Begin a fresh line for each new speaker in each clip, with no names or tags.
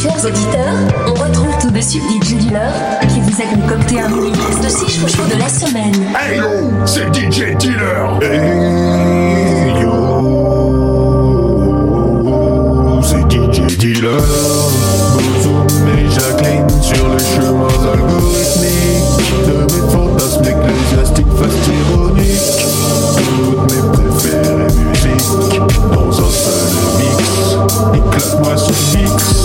Chers auditeurs, on retrouve tout de suite DJ Dealer qui vous a concocté un mini mix de 6 chouchous de la semaine.
Hey yo, c'est DJ Dealer.
Hey yo, c'est DJ Dealer. Bozoum et Jacqueline sur les chemins algorithmiques de mes fantasmes ecclésiastiques fast ironiques. Toutes mes préférées musiques dans un seul mix. Éclate-moi ce fixe.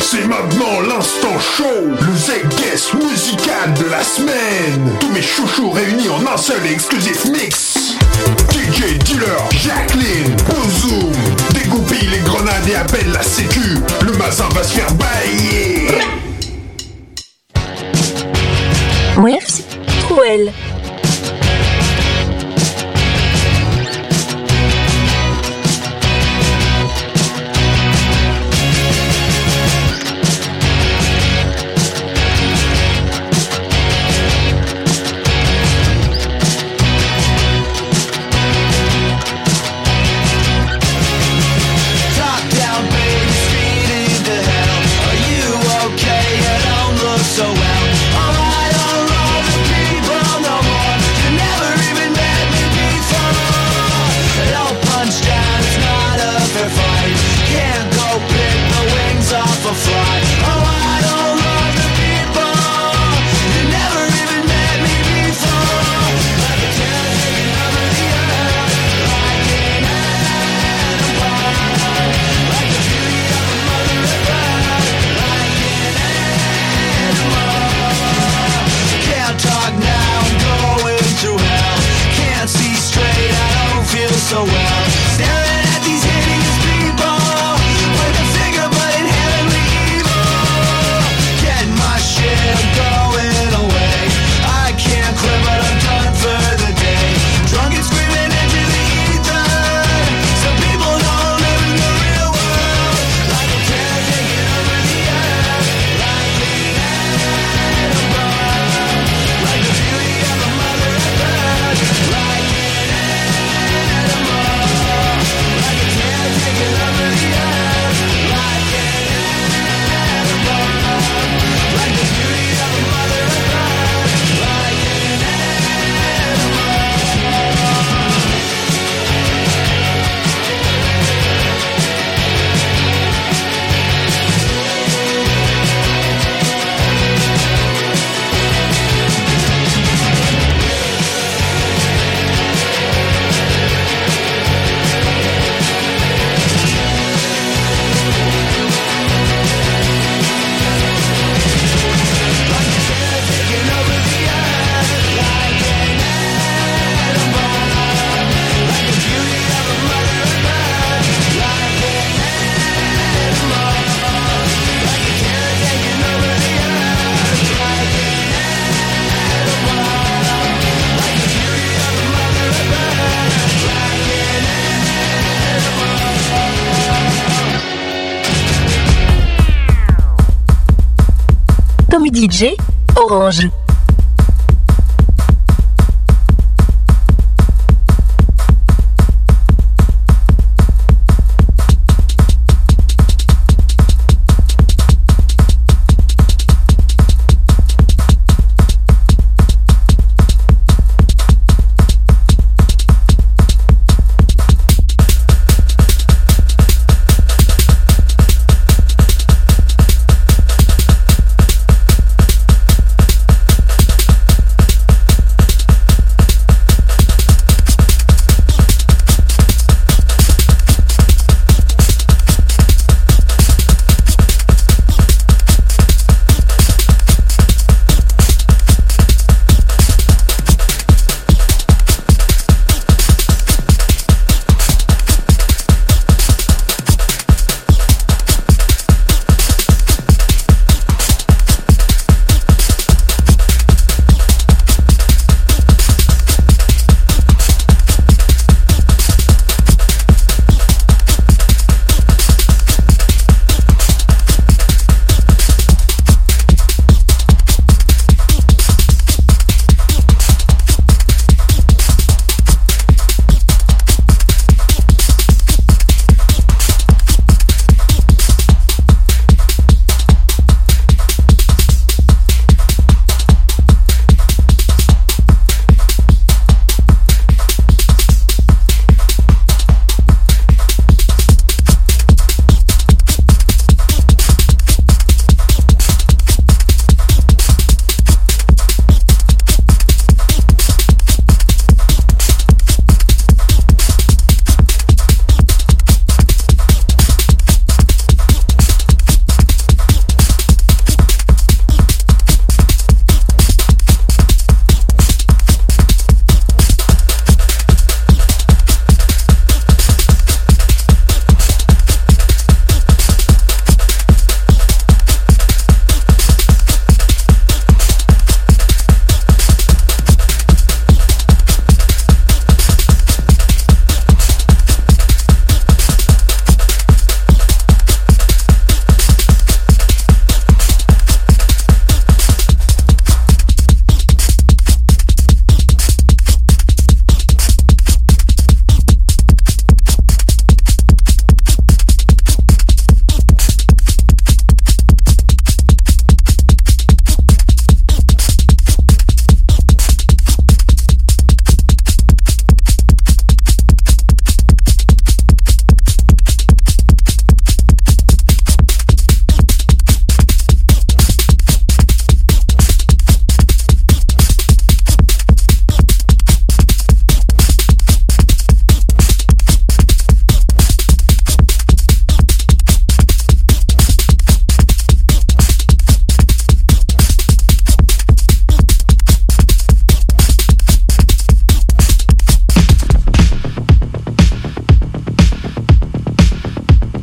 C'est maintenant l'instant show, le Z-Guest musical de la semaine. Tous mes chouchous réunis en un seul et exclusif mix. DJ Dealer, Jacqueline, Bozoom, dégoupille les grenades et appelle la sécu. Le mazin va se faire bailler.
Merci.
Well.
Orange.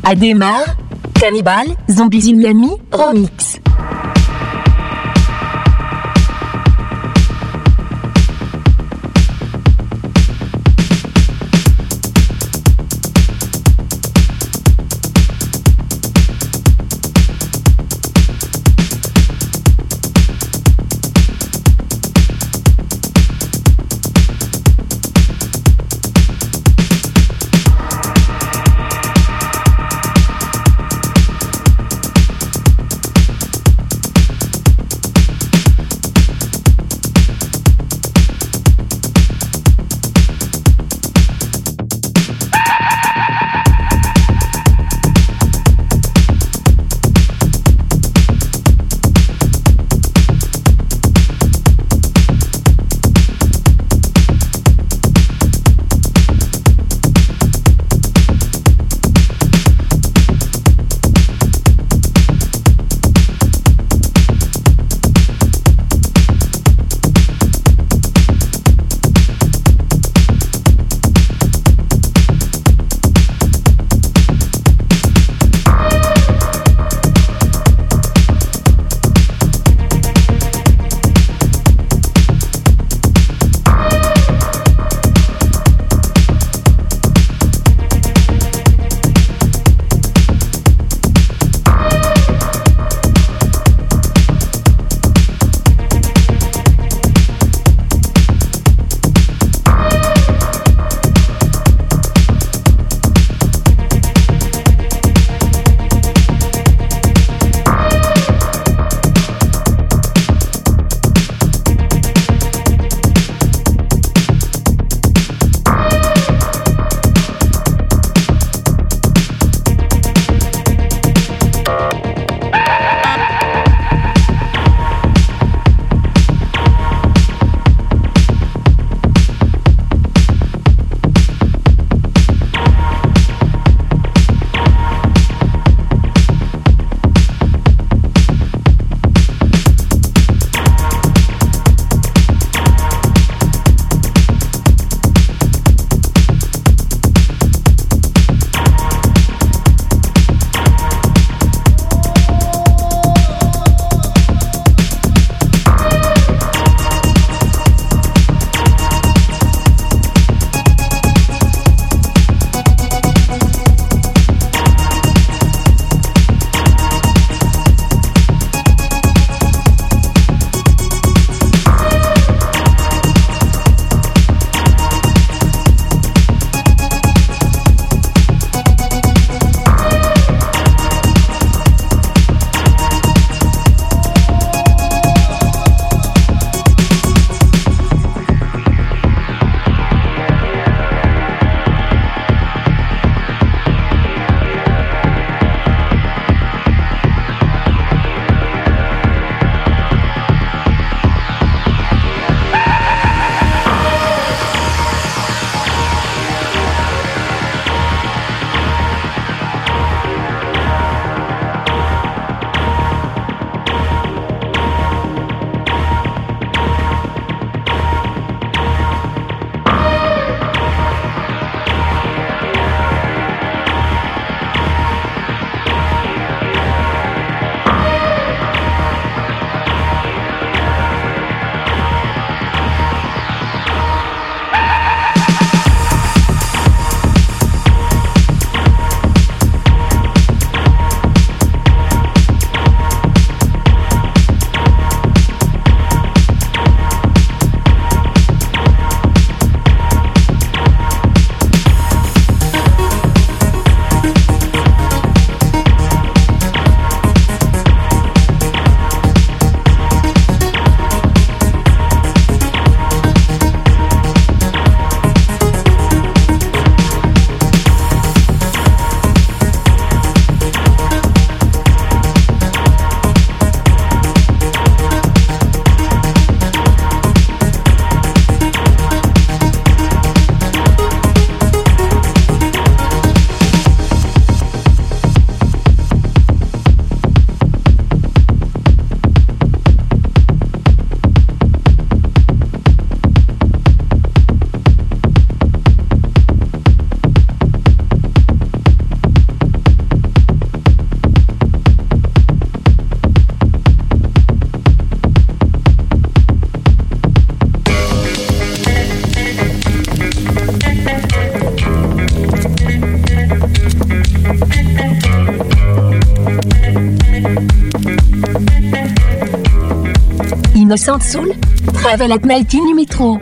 Adema, Cannibal, Zombies in Miami, Remix. Innocent Soul, Travel at Night in Metro.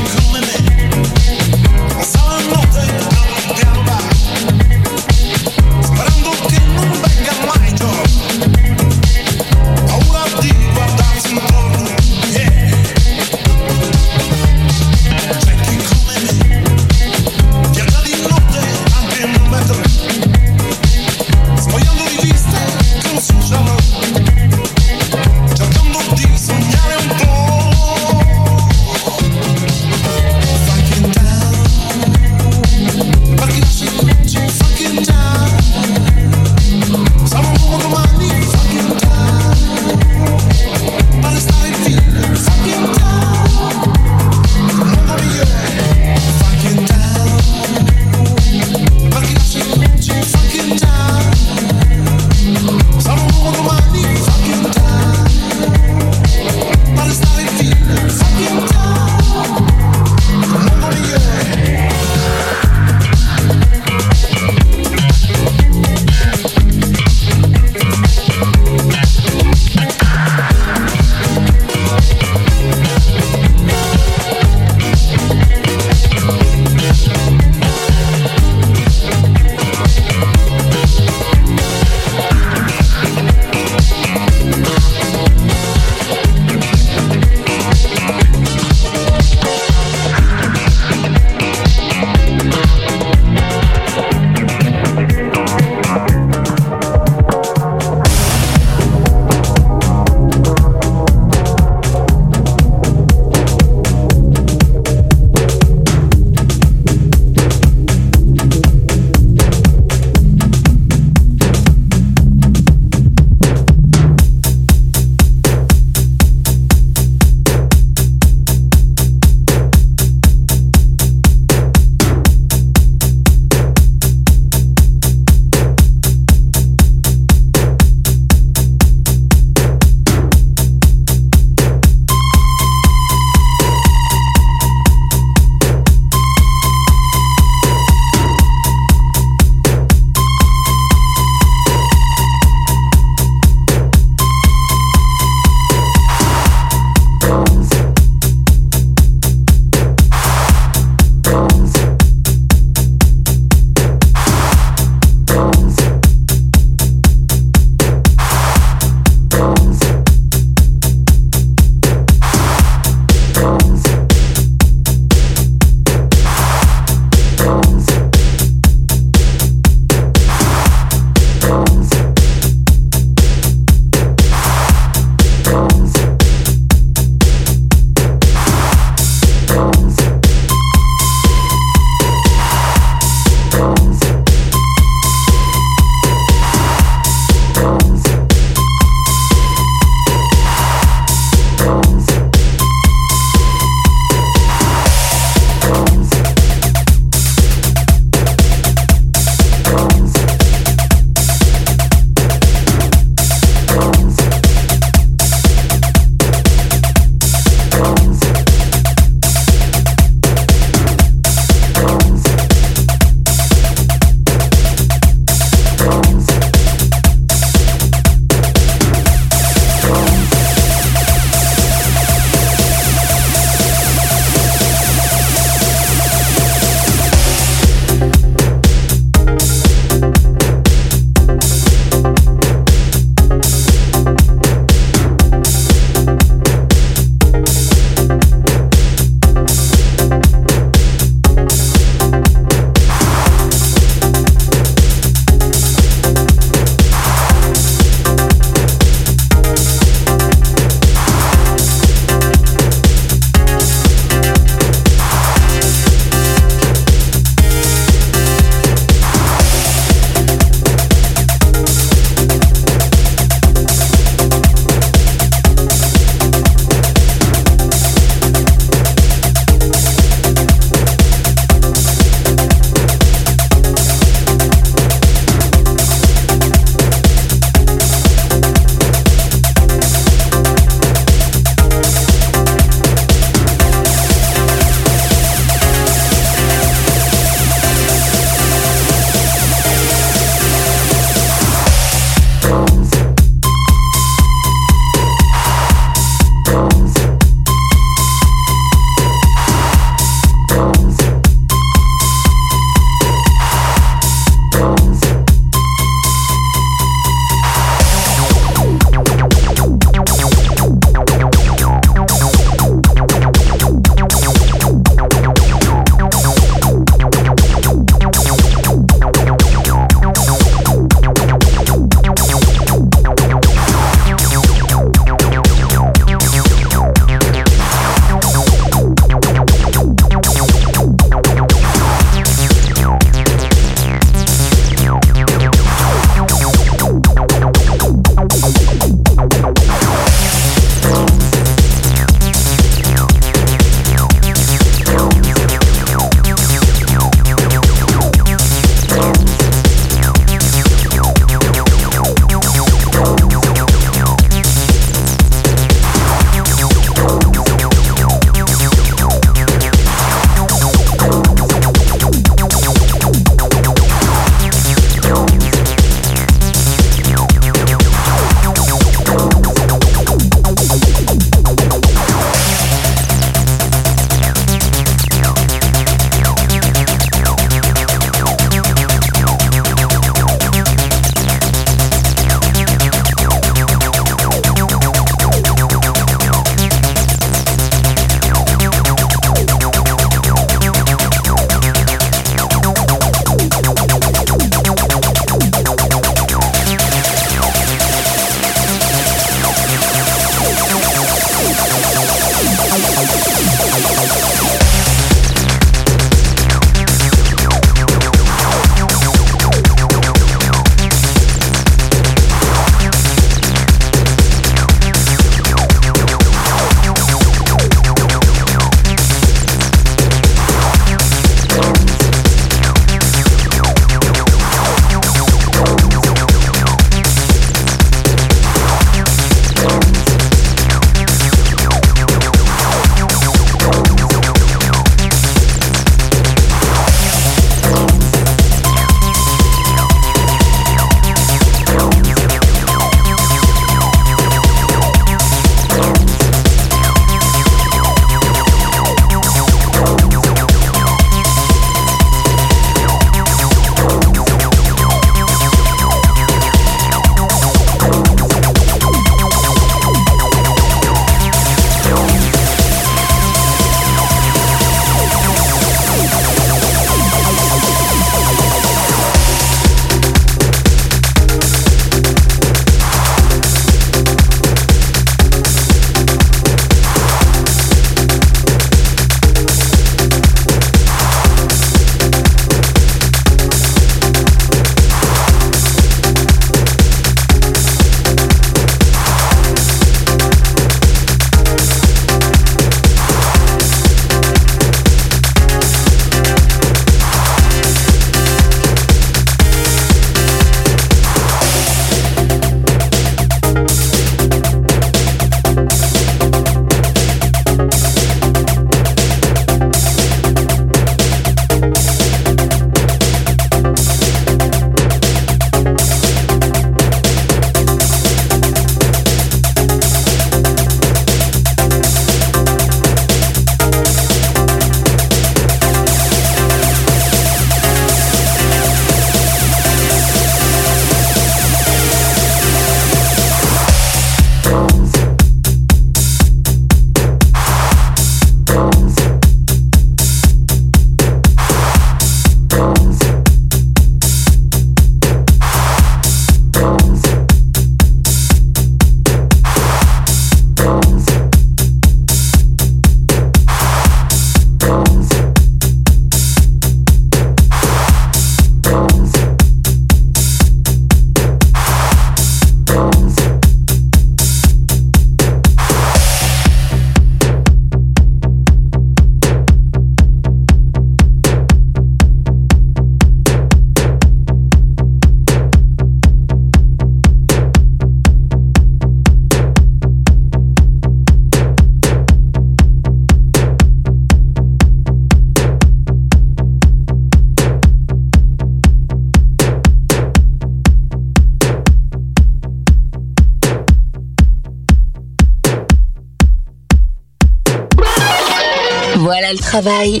Travail.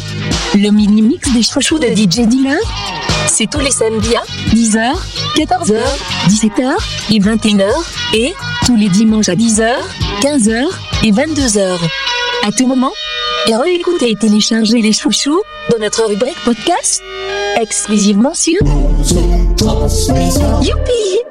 Le mini-mix des chouchous de DJ Dealer. C'est tous les samedis à 10h, 14h, 17h et 21h. Et tous les dimanches à 10h, 15h et 22h. À tout moment, et réécoutez et téléchargez les chouchous dans notre rubrique podcast exclusivement sur Youpi